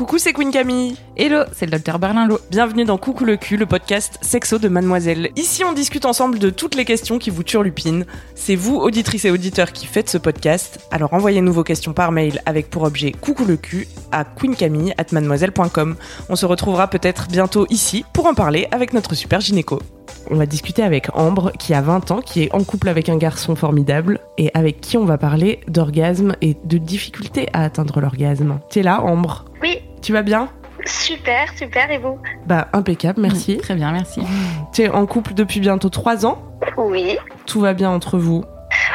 Coucou, c'est Queen Camille. Hello, c'est le docteur Berlinlot. Bienvenue dans Coucou le cul, le podcast sexo de Mademoiselle. Ici, on discute ensemble de toutes les questions qui vous turlupinent. C'est vous, auditrices et auditeurs, qui faites ce podcast. Alors envoyez-nous vos questions par mail avec pour objet Coucou le cul à queencamille@mademoiselle.com. On se retrouvera peut-être bientôt ici pour en parler avec notre super gynéco. On va discuter avec Ambre, qui a 20 ans, qui est en couple avec un garçon formidable, et avec qui on va parler d'orgasme et de difficultés à atteindre l'orgasme. T'es là, Ambre? Oui, Tu vas bien? Super, super, et vous Bah, impeccable, merci. Très bien, merci. Tu es en couple depuis bientôt 3 ans. Oui, Tout va bien entre vous.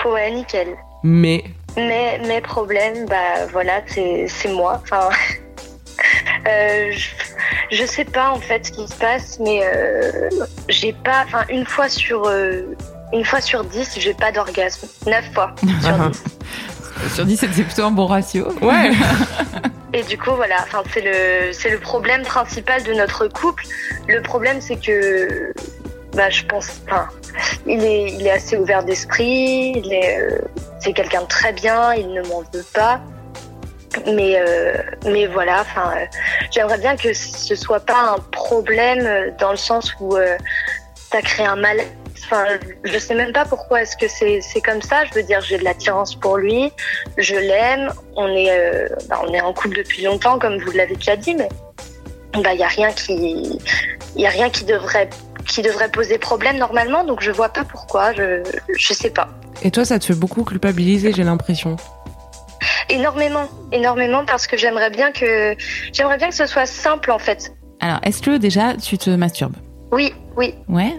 ouais, nickel. Mais Mais mes problèmes, bah voilà, c'est moi. Enfin, euh, je, je sais pas en fait ce qui se passe, mais euh, j'ai pas, enfin une fois sur euh, une fois sur dix, j'ai pas d'orgasme. Neuf fois sur Ah. dix. Sur 10, c'est plutôt un bon ratio. ouais, Et du coup, voilà, c'est le, le problème principal de notre couple. Le problème, c'est que, bah, je pense, enfin, il est, il est assez ouvert d'esprit, euh, c'est quelqu'un de très bien, il ne m'en veut pas. Mais, euh, mais voilà, euh, j'aimerais bien que ce soit pas un problème dans le sens où ça crée un mal. Enfin, je sais même pas pourquoi est-ce que c'est, c'est comme ça. Je veux dire, j'ai de l'attirance pour lui, je l'aime, on est, euh, bah, on est en couple depuis longtemps, comme vous l'avez déjà dit, mais bah, il y a rien qui, il y a rien qui devrait, qui devrait poser problème normalement. Donc je vois pas pourquoi. Je, je sais pas. Et toi, ça te fait beaucoup culpabiliser, j'ai l'impression. Énormément, énormément parce que j'aimerais bien que, j'aimerais bien que ce soit simple en fait. Alors, est-ce que déjà tu te masturbes? Oui, oui, Ouais?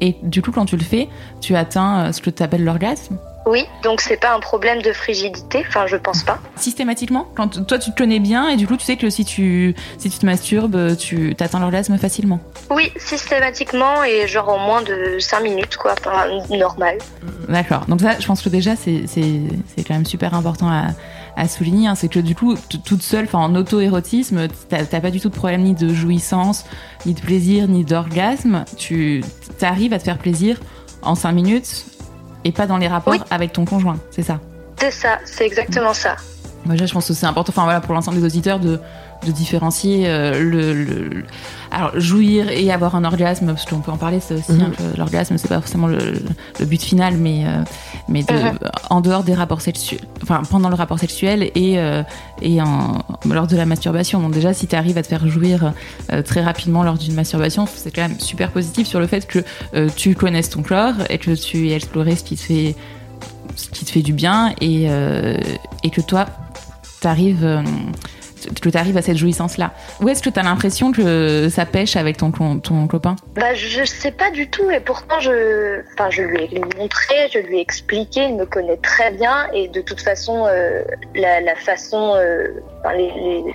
Et du coup, quand tu le fais, tu atteins euh, ce que tu appelles l'orgasme oui. Donc c'est pas un problème de frigidité. Enfin, je pense pas. Systématiquement Quand toi, tu te connais bien et du coup, tu sais que si tu, si tu te masturbes, tu atteins l'orgasme facilement. Oui, systématiquement et genre en moins de 5 minutes quoi. Enfin, normal. D'accord. Donc ça, je pense que déjà, c'est quand même super important à, à souligner. hein. C'est que du coup, toute seule, enfin en auto-érotisme, t'as pas du tout de problème ni de jouissance, ni de plaisir, ni d'orgasme. Tu arrives à te faire plaisir en 5 minutes et pas dans les rapports Oui. avec ton conjoint. C'est ça? C'est ça, c'est exactement ça. Moi, je pense que c'est important, enfin voilà, pour l'ensemble des auditeurs, de, de différencier euh, le, alors jouir et avoir un orgasme, parce qu'on peut en parler, c'est aussi Mhm. un peu l'orgasme, c'est pas forcément le, le but final, mais euh, mais de, en dehors des rapports sexuels, enfin pendant le rapport sexuel et euh, et en, lors de la masturbation. Donc déjà, si tu arrives à te faire jouir euh, très rapidement lors d'une masturbation, c'est quand même super positif sur le fait que euh, tu connaisses ton corps et que tu aies exploré ce qui te fait ce qui te fait du bien et, euh, et que toi, t'arrives euh, que tu arrives à cette jouissance-là. Où est-ce que tu as l'impression que ça pêche avec ton, ton copain? Bah, je sais pas du tout, et pourtant, je, enfin, je lui ai montré, je lui ai expliqué, il me connaît très bien, et de toute façon, euh, la, la façon, euh, enfin, les, les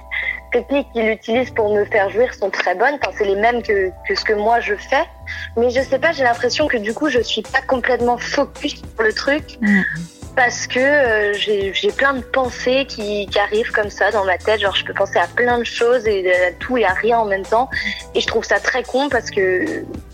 techniques qu'il utilise pour me faire jouir sont très bonnes, enfin, c'est les mêmes que, que ce que moi je fais, mais je sais pas, j'ai l'impression que du coup, je suis pas complètement focus sur le truc, Mm. Parce que euh, j'ai plein de pensées qui, qui arrivent comme ça dans ma tête, genre je peux penser à plein de choses et à tout et à rien en même temps. Et je trouve ça très con parce que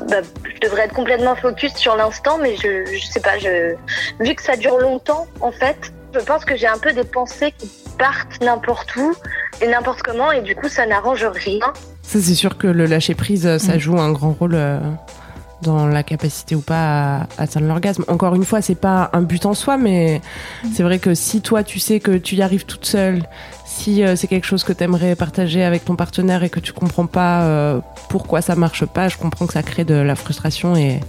bah, je devrais être complètement focus sur l'instant, mais je, je sais pas, je, vu que ça dure longtemps, en fait, je pense que j'ai un peu des pensées qui partent n'importe où et n'importe comment, et du coup, ça n'arrange rien. Ça, c'est sûr que le lâcher prise, euh, ça Mm. joue un grand rôle euh, dans la capacité ou pas à atteindre l'orgasme. Encore une fois, c'est pas un but en soi, mais c'est vrai que si toi, tu sais que tu y arrives toute seule, si euh, c'est quelque chose que tu aimerais partager avec ton partenaire et que tu comprends pas euh, pourquoi ça marche pas, je comprends que ça crée de la frustration et,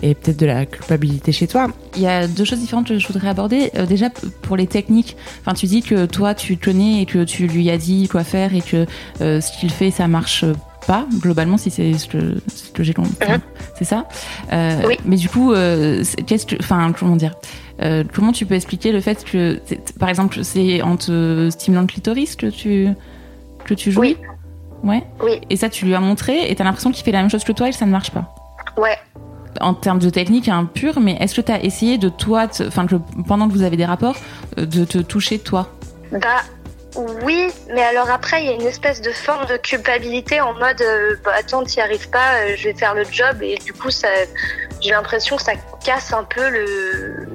peut-être de la culpabilité chez toi. Il y a deux choses différentes que je voudrais aborder. Euh, déjà, pour les techniques, enfin, tu dis que toi, tu connais et que tu lui as dit quoi faire et que ce qu'il fait, ça marche pas, globalement, si c'est ce que, j'ai compris. Mhm. C'est ça Euh, Oui. Mais du coup, euh, qu'est-ce que. Enfin, comment dire Euh, Comment tu peux expliquer le fait que, par exemple, c'est en te stimulant le clitoris que tu, que tu jouis Ouais. Oui. Et ça, tu lui as montré et t'as l'impression qu'il fait la même chose que toi et que ça ne marche pas. Ouais. En termes de technique hein, pure, mais est-ce que tu as essayé de toi, enfin, pendant que vous avez des rapports, de te toucher toi? Bah oui, mais alors après il y a une espèce de forme de culpabilité en mode euh, bah, attends t'y arrives pas, euh, je vais faire le job et du coup j'ai l'impression que ça casse un peu le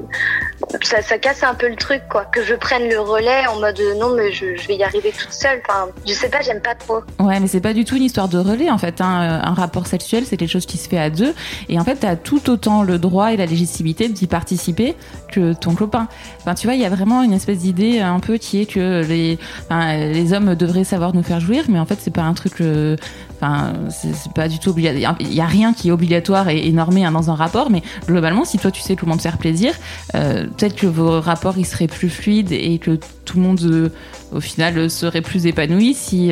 ça, casse un peu le truc quoi que je prenne le relais en mode euh, non mais je, vais y arriver toute seule enfin je sais pas j'aime pas trop Ouais, mais c'est pas du tout une histoire de relais en fait. hein. Euh, Un rapport sexuel, c'est quelque chose qui se fait à deux, et en fait, t'as tout autant le droit et la légitimité d'y participer que ton copain. Enfin, tu vois, il y a vraiment une espèce d'idée un peu qui est que les, les hommes devraient savoir nous faire jouir, mais en fait, c'est pas un truc. euh, Enfin, c'est pas du tout obligatoire. Il y a rien qui est obligatoire et, normé hein, dans un rapport, mais globalement, si toi tu sais comment te faire plaisir, euh, peut-être que vos rapports ils seraient plus fluides et que tout le monde euh, au final euh, serait plus épanoui si,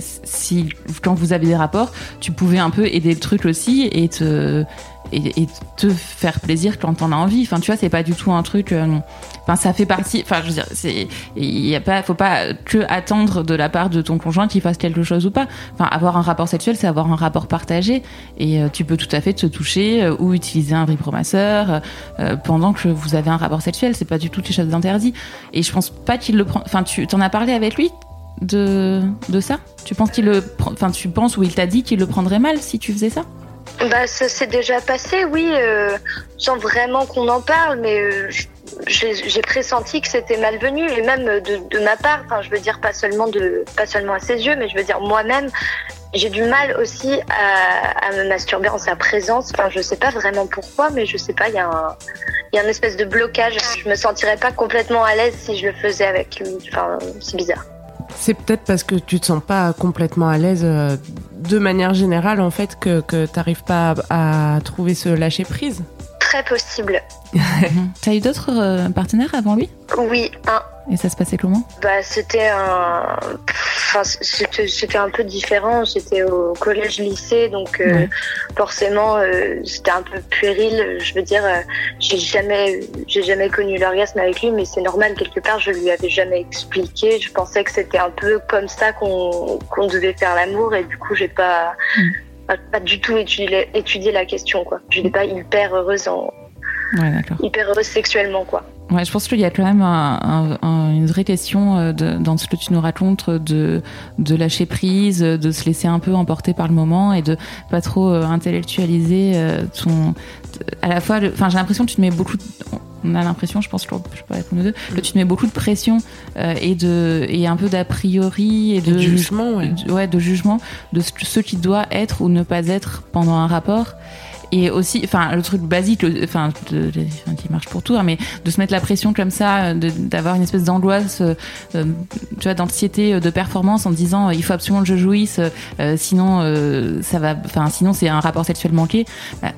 si quand vous avez des rapports, tu pouvais un peu aider le truc aussi et te et, te faire plaisir quand t'en as envie. Enfin, tu vois, c'est pas du tout un truc. euh, Enfin, ça fait partie. Enfin, je veux dire, c'est il y a pas, faut pas que attendre de la part de ton conjoint qu'il fasse quelque chose ou pas. Enfin, avoir un rapport sexuel, c'est avoir un rapport partagé et euh, tu peux tout à fait te toucher euh, ou utiliser un vibromasseur pendant que vous avez un rapport sexuel. C'est pas du tout quelque chose d'interdit. Et je pense pas qu'il le prend. Enfin, tu t'en as parlé avec lui de de ça? Tu penses qu'il le, enfin, tu penses ou il t'a dit qu'il le prendrait mal si tu faisais ça? Bah, ça s'est déjà passé, oui, euh, sans vraiment qu'on en parle, mais euh, j'ai pressenti que c'était malvenu, et même de, ma part, enfin, je veux dire pas seulement de, pas seulement à ses yeux, mais je veux dire moi-même, j'ai du mal aussi à, à me masturber en sa présence. Enfin, je sais pas vraiment pourquoi, mais je sais pas, il y a un, il y a un espèce de blocage. Je me sentirais pas complètement à l'aise si je le faisais avec lui. Enfin, c'est bizarre. C'est peut-être parce que tu te sens pas complètement à l'aise euh, de manière générale en fait que, que t'arrives pas à, à trouver ce lâcher prise. Très possible. T'as eu d'autres euh, partenaires avant lui? Oui, un, Et ça se passait comment? Bah, c'était un, enfin, c'était, un peu différent. J'étais au collège, lycée, donc euh, Ouais. forcément, euh, c'était un peu puéril. Je veux dire, j'ai jamais, j'ai jamais connu l'orgasme avec lui, mais c'est normal quelque part. Je lui avais jamais expliqué. Je pensais que c'était un peu comme ça qu'on, qu'on devait faire l'amour, et du coup, j'ai pas, Mm. Pas, pas du tout étudié, étudié la question, quoi. Je n'étais pas hyper heureuse en, Ouais, hyper heureuse sexuellement, quoi. Ouais, je pense qu'il y a quand même un- un- un- une vraie question euh, de- dans ce que tu nous racontes de, de lâcher prise, de se laisser un peu emporter par le moment et de pas trop euh, intellectualiser euh, ton. À la fois, enfin, j'ai l'impression que tu te mets beaucoup. de- on a l'impression, je pense que je peux répondre aux deux, que tu te mets beaucoup de pression euh, et de et un peu d'a priori et de De jugement, ouais. de- ouais, de jugement de ce, ce qui doit être ou ne pas être pendant un rapport. Et aussi, enfin, le truc basique, enfin, qui marche pour tout, hein, mais de se mettre la pression comme ça, euh, d'avoir une espèce d'angoisse, euh, euh, tu vois, d'anxiété de performance en disant, il faut absolument que je jouisse, sinon, ça va, enfin, sinon c'est un rapport sexuel manqué. Bah,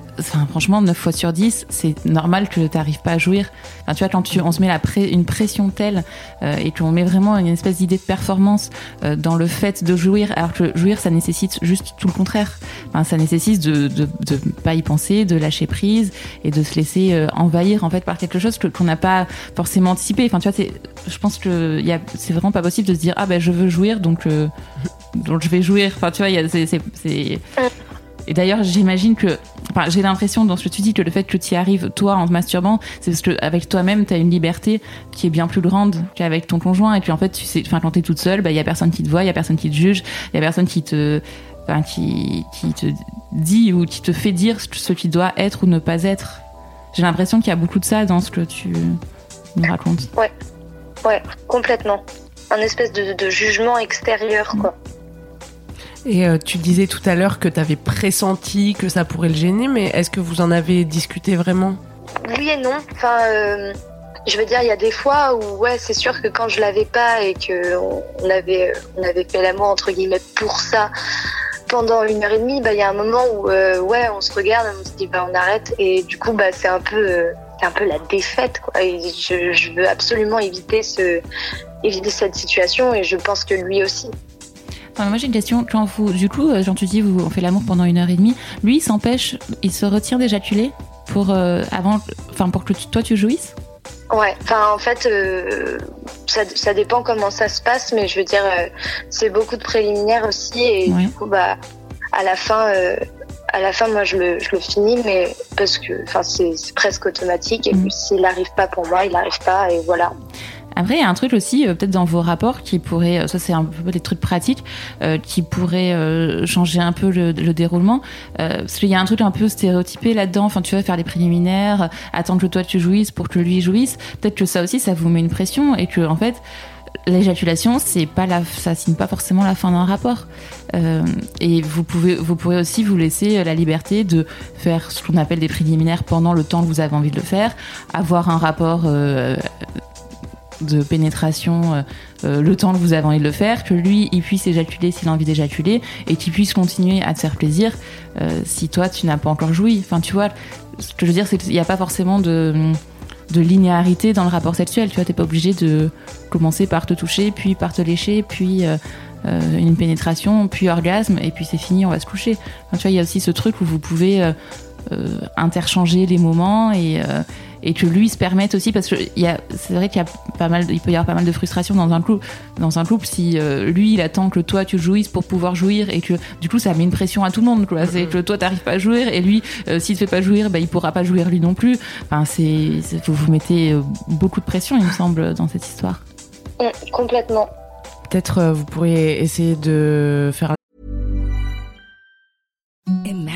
Franchement, 9 fois sur 10, c'est normal que tu n'arrives pas à jouir. Enfin, tu vois, quand tu, on se met une pression telle euh, et qu'on met vraiment une espèce d'idée de performance euh, dans le fait de jouir, alors que jouir, ça nécessite juste tout le contraire. Enfin, ça nécessite de, de pas y penser, de lâcher prise et de se laisser euh, envahir en fait par quelque chose qu'on n'a pas forcément anticipé. Enfin, tu vois, je pense que c'est vraiment pas possible de se dire ah ben je veux jouir donc donc je vais jouir. Enfin, tu vois, c'est- et d'ailleurs, j'imagine que, enfin, j'ai l'impression dans ce que tu dis que le fait que tu y arrives toi en te masturbant, c'est parce que avec toi-même, tu as une liberté qui est bien plus grande qu'avec ton conjoint. Et puis en fait, tu sais, enfin, quand t'es toute seule, bah, il y a personne qui te voit, il y a personne qui te juge, il y a personne qui te, enfin, qui, qui te dit ou qui te fait dire ce qui doit être ou ne pas être. J'ai l'impression qu'il y a beaucoup de ça dans ce que tu nous racontes. Ouais, complètement. Un espèce de jugement extérieur, quoi. Et euh, tu disais tout à l'heure que tu avais pressenti que ça pourrait le gêner, mais est-ce que vous en avez discuté vraiment? Oui et non. Enfin, euh, je veux dire, il y a des fois où, ouais, c'est sûr que quand je l'avais pas et que on avait, on avait fait l'amour entre guillemets pour ça pendant une heure et demie, bah, il y a un moment où, euh, ouais, on se regarde, on se dit, bah, on arrête, et du coup, bah, c'est un peu, c'est un peu la défaite, quoi. Et je, je veux absolument éviter ce, éviter cette situation, et je pense que lui aussi. Moi j'ai une question. Quand vous, du coup, euh, Jean, tu dis, vous, on fait l'amour pendant une heure et demie. Lui, il s'empêche, il se retire d'éjaculer pour euh, avant, enfin pour que toi tu jouisses? Ouais, enfin en fait, euh, ça, ça, dépend comment ça se passe, mais je veux dire, c'est beaucoup de préliminaires aussi, et du coup, bah, à la fin, à la fin, moi, je le, je le finis, mais parce que, enfin, c'est presque automatique, et mm. puis s'il n'arrive pas pour moi, il n'arrive pas, et voilà. Après, il y a un truc aussi, euh, peut-être dans vos rapports, qui pourrait, euh, ça c'est un peu des trucs pratiques, euh, qui pourrait changer un peu le, déroulement. parce qu'il y a un truc un peu stéréotypé là-dedans. Enfin, tu vas faire des préliminaires, attendre que toi tu jouisses pour que lui jouisse. Peut-être que ça aussi, ça vous met une pression et que, en fait, l'éjaculation, c'est pas ça signe pas forcément la fin d'un rapport. et vous pouvez, vous pourrez aussi vous laisser la liberté de faire ce qu'on appelle des préliminaires pendant le temps que vous avez envie de le faire, avoir un rapport de pénétration euh, euh, le temps que vous avez envie de le faire, que lui, il puisse éjaculer s'il a envie d'éjaculer et qu'il puisse continuer à te faire plaisir euh, si toi, tu n'as pas encore joui. Enfin, tu vois, ce que je veux dire, c'est qu'il n'y a pas forcément de, de linéarité dans le rapport sexuel. Tu vois, t'es pas obligé de commencer par te toucher, puis par te lécher, puis une pénétration, puis orgasme, et puis c'est fini, on va se coucher. Tu vois, il y a aussi ce truc où vous pouvez interchanger les moments et et que lui se permette aussi parce que c'est vrai qu'il y a pas mal il peut y avoir pas mal de frustration dans un couple dans un couple si euh, lui il attend que toi tu jouisses pour pouvoir jouir et que du coup ça met une pression à tout le monde quoi. C'est que toi t'arrives pas à jouir et lui euh, s'il te fait pas jouir bah, il pourra pas jouir lui non plus. Enfin c'est vous vous mettez euh, beaucoup de pression il me semble dans cette histoire. Complètement. Peut-être vous pourriez essayer de faire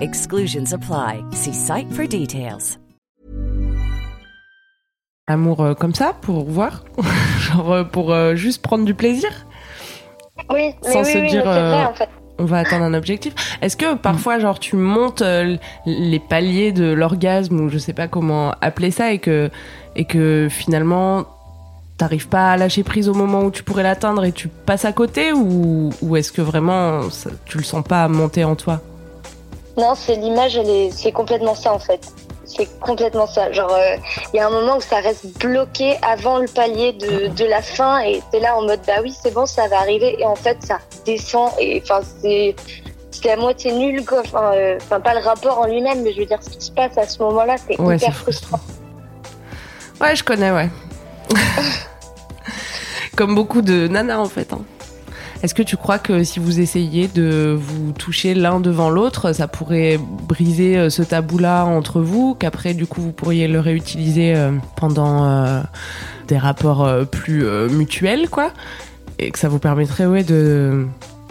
Exclusions apply. See site for details. Amour euh, comme ça pour voir, genre euh, pour euh, juste prendre du plaisir. Oui, sans oui, se oui, dire vrai, en fait. on va atteindre un objectif. Est-ce que parfois genre tu montes les paliers de l'orgasme ou je sais pas comment appeler ça et que et que finalement t'arrives pas à lâcher prise au moment où tu pourrais l'atteindre et tu passes à côté ou, ou est-ce que vraiment ça, tu le sens pas monter en toi? Non, c'est l'image, c'est complètement ça en fait c'est complètement ça. Genre, il euh, y a un moment où ça reste bloqué avant le palier de, de la fin et t'es là en mode bah oui, c'est bon, ça va arriver. Et en fait, ça descend et enfin, c'est. C'est à moitié nul, quoi. Enfin, euh, pas le rapport en lui-même, mais je veux dire, ce qui se passe à ce moment-là, c'est hyper frustrant. Ouais, je connais, ouais. Comme beaucoup de nanas, en fait. Hein. Est-ce que tu crois que si vous essayiez de vous toucher l'un devant l'autre, ça pourrait briser euh, ce tabou-là entre vous, qu'après, du coup, vous pourriez le réutiliser euh, pendant euh, des rapports plus mutuels, quoi? Et que ça vous permettrait, ouais, de,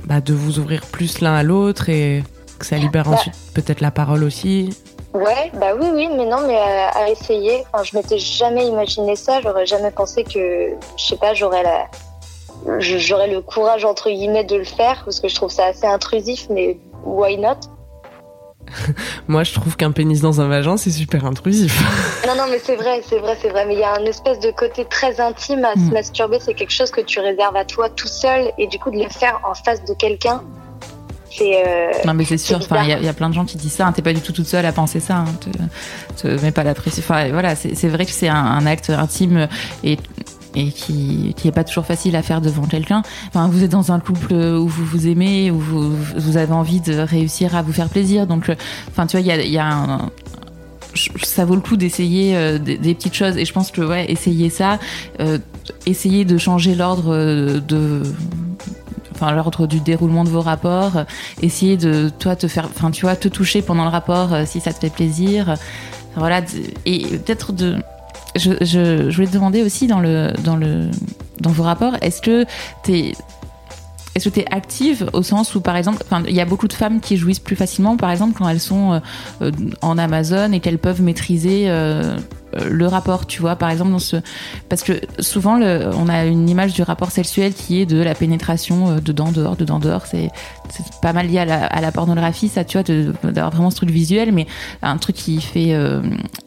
bah, de vous ouvrir plus l'un à l'autre et que ça libère bah. ensuite peut-être la parole aussi? Ouais, bah oui, oui, mais non, mais à, essayer. Enfin, je m'étais jamais imaginé ça. J'aurais jamais pensé que, je sais pas, j'aurais la, j'aurais le courage entre guillemets de le faire parce que je trouve ça assez intrusif, mais why not? Moi, je trouve qu'un pénis dans un vagin, c'est super intrusif. non, non, mais c'est vrai, c'est vrai, c'est vrai. Mais il y a un espèce de côté très intime à se mm. masturber. C'est quelque chose que tu réserves à toi tout seul, et du coup de le faire en face de quelqu'un. c'est... Euh, non mais c'est sûr, il y, a plein de gens qui disent ça, hein. t'es pas du tout toute seule à penser ça, hein. te, mets pas la pression. Enfin voilà, c'est vrai que c'est un, un, acte intime et et qui qui est pas toujours facile à faire devant quelqu'un. Enfin, vous êtes dans un couple où vous vous aimez, où vous, vous avez envie de réussir à vous faire plaisir. Donc, euh, enfin, tu vois, il y a, un, ça vaut le coup d'essayer euh, des, petites choses et je pense que ouais essayer ça euh, essayer de changer l'ordre de enfin l'ordre du déroulement de vos rapports essayer de toi te faire enfin tu vois te toucher pendant le rapport si ça te fait plaisir voilà et peut-être de je, voulais te demander aussi dans, le, dans, le, dans vos rapports, est-ce que tu est-ce que tu es active au sens où, par exemple, il y a beaucoup de femmes qui jouissent plus facilement, par exemple, quand elles sont euh, en Amazon et qu'elles peuvent maîtriser euh, le rapport, tu vois, par exemple dans ce, parce que souvent on a une image du rapport sexuel qui est de la pénétration euh, dedans, dehors, dedans, dehors. C'est pas mal lié à la, à la, pornographie, ça, tu vois, d'avoir vraiment ce truc visuel, mais un truc qui fait euh,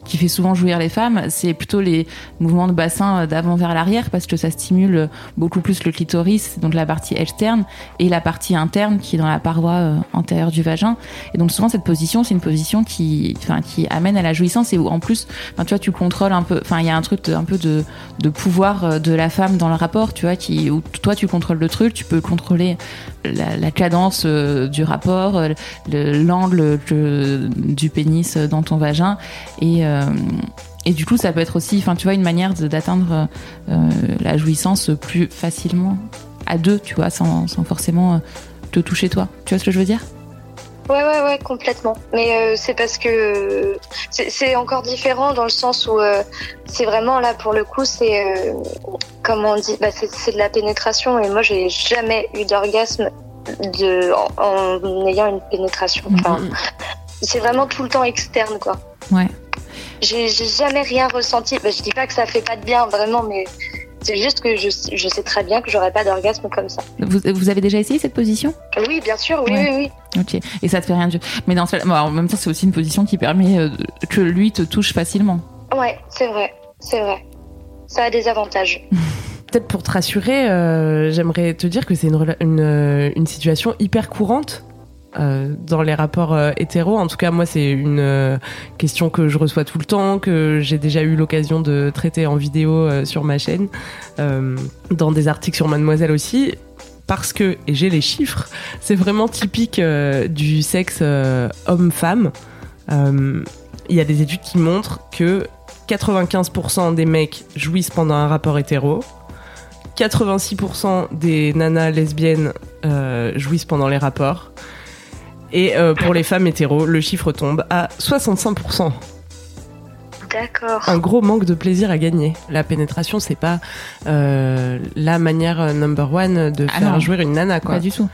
qui fait souvent jouir les femmes, c'est plutôt les mouvements de bassin d'avant vers l'arrière parce que ça stimule beaucoup plus le clitoris, donc la partie externe, et la partie interne qui est dans la paroi antérieure du vagin. Et donc souvent cette position, c'est une position qui, enfin, qui amène à la jouissance et où en plus, tu vois, tu contrôles un peu. Enfin, il y a un truc un peu de, de, pouvoir euh, de la femme dans le rapport, tu vois, qui où toi tu contrôles le truc, tu peux contrôler la, cadence euh, du rapport, euh, l'angle du pénis dans ton vagin et et du coup, ça peut être aussi, enfin, tu vois, une manière d'atteindre la jouissance plus facilement à deux, tu vois, sans, sans forcément te toucher toi. Tu vois ce que je veux dire? Ouais, ouais, ouais, complètement. Mais euh, c'est parce que c'est encore différent dans le sens où euh, c'est vraiment là pour le coup, c'est euh, comment on dit, bah, c'est de la pénétration. Et moi, j'ai jamais eu d'orgasme de en, ayant une pénétration. Enfin, mm-hmm. c'est vraiment tout le temps externe, quoi. Ouais. J'ai jamais rien ressenti. Bah, je dis pas que ça fait pas de bien, vraiment, mais c'est juste que je, je, sais très bien que j'aurais pas d'orgasme comme ça. Vous, vous, avez déjà essayé cette position? Oui, bien sûr, oui, oui, oui. Ok, et ça te fait rien du Mais dans ce... bon, en même temps, c'est aussi une position qui permet euh, que lui te touche facilement. Ouais, c'est vrai, c'est vrai. Ça a des avantages. Peut-être pour te rassurer, euh, j'aimerais te dire que c'est une, une, euh, une situation hyper courante euh, dans les rapports euh, hétéros. En tout cas, moi, c'est une euh, question que je reçois tout le temps, que j'ai déjà eu l'occasion de traiter en vidéo sur ma chaîne, dans des articles sur Mademoiselle aussi. Parce que, et j'ai les chiffres, c'est vraiment typique du sexe homme-femme. Il y a des études qui montrent que 95% des mecs jouissent pendant un rapport hétéro, 86% des nanas lesbiennes jouissent pendant les rapports, et euh, pour les femmes hétéros, le chiffre tombe à 65%. D'accord. Un gros manque de plaisir à gagner. La pénétration, c'est pas euh, la manière euh, number one de ah faire jouer une nana, quoi. Pas du tout.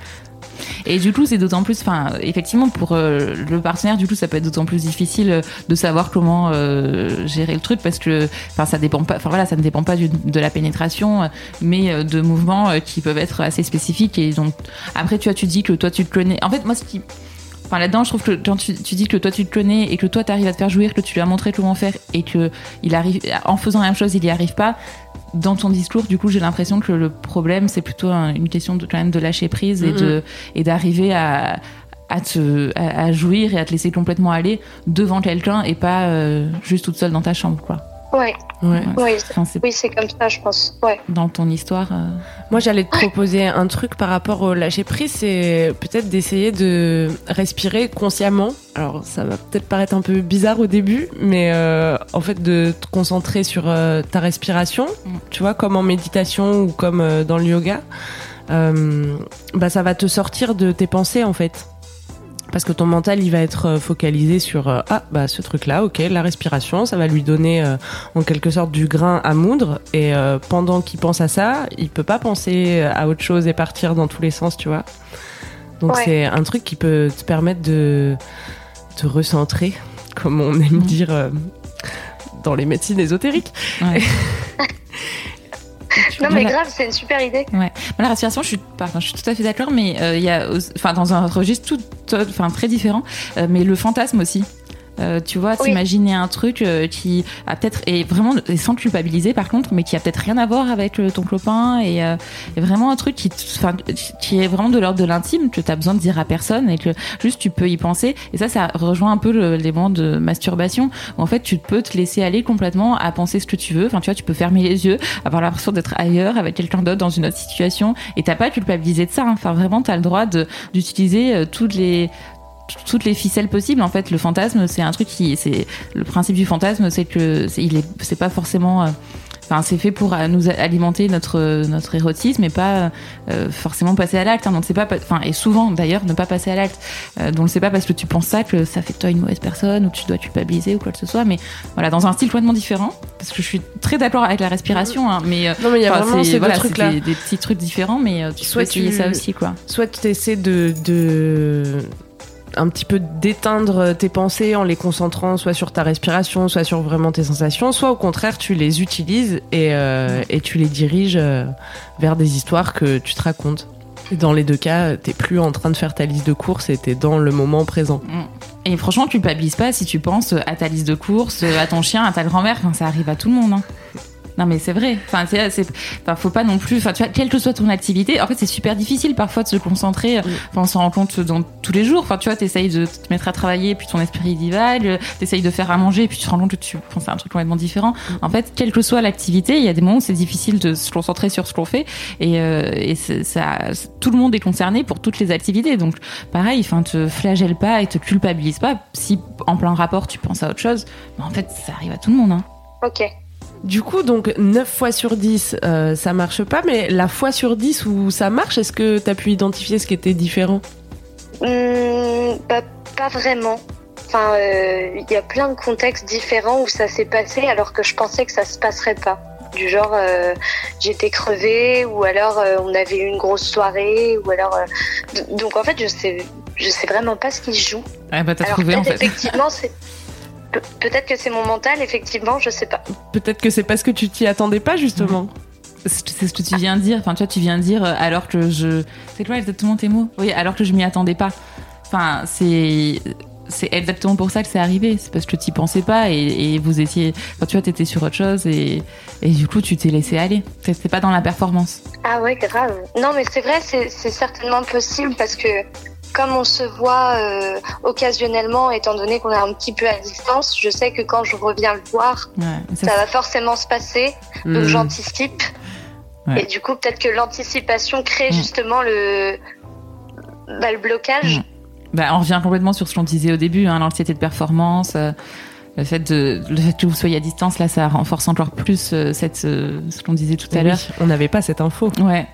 Et du coup, c'est d'autant plus, enfin, effectivement, pour le partenaire, du coup, ça peut être d'autant plus difficile de savoir comment gérer le truc parce que, enfin, ça dépend pas, enfin voilà, ça ne dépend pas de la pénétration, mais de mouvements qui peuvent être assez spécifiques. Et après, tu vois, tu dis que toi, tu te connais. En fait, moi, ce qui Enfin, là-dedans, je trouve que quand tu, dis que toi tu te connais et que toi tu arrives à te faire jouir, que tu lui as montré comment faire et que il arrive, en faisant la même chose, il y arrive pas. Dans ton discours, du coup, j'ai l'impression que le problème, c'est plutôt une question de, quand même de lâcher prise et de et d'arriver à, à te à, jouir et à te laisser complètement aller devant quelqu'un et pas euh, juste toute seule dans ta chambre, quoi. Ouais. Oui, c'est comme ça, je pense. Ouais. Dans ton histoire. Euh, Moi, j'allais te proposer un truc par rapport au lâcher prise, c'est peut-être d'essayer de respirer consciemment. Alors, ça va peut-être paraître un peu bizarre au début, mais euh, en fait, de te concentrer sur euh, ta respiration, mm. tu vois, comme en méditation ou comme dans le yoga. bah, ça va te sortir de tes pensées, en fait parce que ton mental il va être euh, focalisé sur euh, ah bah ce truc là ok la respiration ça va lui donner euh, en quelque sorte du grain à moudre. Et pendant qu'il pense à ça il peut pas penser à autre chose et partir dans tous les sens tu vois. Donc c'est un truc qui peut te permettre de te recentrer comme on aime mmh. dire dans les médecines ésotériques non, mais grave, c'est une super idée. Ouais. La respiration, je suis, pardon, je suis tout à fait d'accord, mais euh, il y a, enfin, dans un registre tout, enfin, très différent, euh, mais le fantasme aussi. Euh, tu vois, t'imaginer un truc euh, qui a peut-être et vraiment et sans culpabiliser par contre, mais qui a peut-être rien à voir avec euh, ton copain et, vraiment un truc qui, qui est vraiment de l'ordre de l'intime que t'as besoin de dire à personne et que juste tu peux y penser. Et ça, ça rejoint un peu l'élément de masturbation où en fait tu peux te laisser aller complètement à penser ce que tu veux. Enfin, tu vois, tu peux fermer les yeux, avoir l'impression d'être ailleurs avec quelqu'un d'autre dans une autre situation et t'as pas à culpabiliser de ça. Hein. Enfin, vraiment, t'as le droit d'utiliser toutes les toutes les ficelles possibles. En fait, le fantasme, c'est un truc qui, c'est le principe du fantasme, c'est que c'est, il est, c'est pas forcément. Euh, enfin, c'est fait pour euh, nous alimenter notre notre érotisme et pas euh, forcément passer à l'acte. Hein. Donc c'est pas, enfin et souvent d'ailleurs ne pas passer à l'acte. donc c'est pas parce que tu penses ça que ça fait de toi une mauvaise personne ou tu dois culpabiliser ou quoi que ce soit. Mais voilà, dans un style complètement différent. Parce que je suis très d'accord avec la respiration, hein, mais non mais il y a vraiment ces voilà, trucs là, des, des, petits trucs différents, mais tu soit peux essayer ça aussi quoi. Soit tu essaies de, de un petit peu d'éteindre tes pensées en les concentrant soit sur ta respiration, soit sur vraiment tes sensations, soit au contraire tu les utilises et, euh, tu les diriges euh, vers des histoires que tu te racontes. Dans les deux cas, t'es plus en train de faire ta liste de courses et t'es dans le moment présent. Mm. Et franchement, tu culpabilises pas si tu penses à ta liste de courses, à ton chien, à ta grand-mère. Enfin, ça arrive à tout le monde. Hein. Non mais c'est vrai. Enfin, c'est, c'est, enfin, faut pas non plus. Enfin, tu vois, quelle que soit ton activité, en fait, c'est super difficile parfois de se concentrer. Enfin, on s'en rend compte dans tous les jours. Enfin, tu vois, t'essayes de te mettre à travailler, puis ton esprit divague. T'essayes de faire à manger, puis tu te rends compte que tu penses à un truc complètement différent. En fait, quelle que soit l'activité, il y a des moments où c'est difficile de se concentrer sur ce qu'on fait. Et, euh, et c'est- ça, tout le monde est concerné pour toutes les activités. Donc, pareil, enfin, te flagelle pas et te culpabilise pas. Si en plein rapport tu penses à autre chose, ben, en fait, ça arrive à tout le monde. Hein. Ok. Du coup, donc 9 fois sur 10, euh, ça marche pas, mais la fois sur 10 où ça marche, est-ce que t'as pu identifier ce qui était différent? Hmm, bah, pas vraiment. Enfin, euh, il y a plein de contextes différents où ça s'est passé alors que je pensais que ça se passerait pas. Du genre, euh, j'étais crevée ou alors euh, on avait eu une grosse soirée ou alors. euh, donc en fait, je sais, je sais vraiment pas ce qui se joue. Ah bah t'as trouvé en fait. effectivement, c'est pe- peut-être que c'est mon mental. Effectivement, je sais pas. Peut-être que c'est parce que tu t'y attendais pas, justement. C'est c'est ce que tu viens de dire. Enfin, tu vois, tu viens de dire euh, alors que je. C'est quoi exactement tes mots? Oui, alors que je m'y attendais pas. Enfin, c'est. C'est exactement pour ça que c'est arrivé. C'est parce que tu pensais pas et, et vous étiez. Enfin, tu vois, t'étais sur autre chose et, et du coup, tu t'es laissé aller. T'étais pas dans la performance. Ah ouais, grave. Non, mais c'est vrai, c'est certainement possible parce que comme on se voit euh, occasionnellement, étant donné qu'on est un petit peu à distance, je sais que quand je reviens le voir, Ouais, ça, ça va forcément se passer. Donc Hmm. j'anticipe. Ouais. Et du coup, peut-être que l'anticipation crée Mm. justement le, bah, le blocage. Mm. Bah, on revient complètement sur ce qu'on disait au début, hein, l'anxiété de performance, euh, le fait de, le fait que vous soyez à distance, là, ça renforce encore plus euh, cette, euh, ce qu'on disait tout à Oui, l'heure. on n'avait pas cette info. Ouais.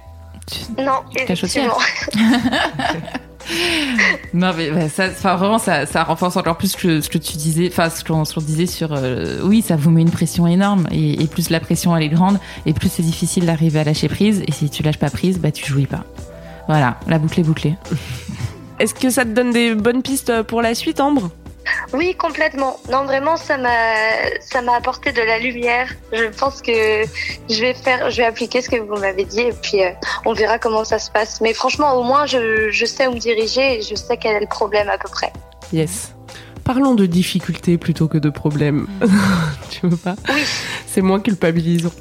Tu- Non, aussi, effectivement. Non, mais ça, vraiment, ça, ça renforce encore plus ce que tu disais, enfin, ce qu'on ce qu'on disait sur, euh, oui, ça vous met une pression énorme, et, et plus la pression elle est grande, et plus c'est difficile d'arriver à lâcher prise, et si tu lâches pas prise, bah, tu jouis pas. Voilà, la boucle est bouclée. Est-ce que ça te donne des bonnes pistes pour la suite, Ambre? Oui, complètement. Non, vraiment, ça m'a, ça m'a apporté de la lumière. Je pense que je vais faire, je vais appliquer ce que vous m'avez dit et puis euh, on verra comment ça se passe. Mais franchement, au moins, je, je sais où me diriger et je sais quel est le problème à peu près. Yes. Parlons de difficultés plutôt que de problèmes. tu veux pas Oui. C'est moins culpabilisant.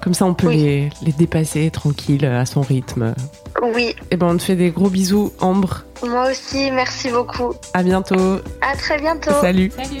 Comme ça, on peut Oui. les, les dépasser tranquille à son rythme. Oui, Et ben, on te fait des gros bisous, Ambre. moi aussi, merci beaucoup. À bientôt. À très bientôt. Salut. Salut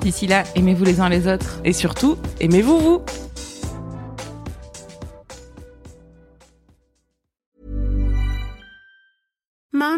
D'ici là, aimez-vous les uns les autres. Et surtout, aimez-vous vous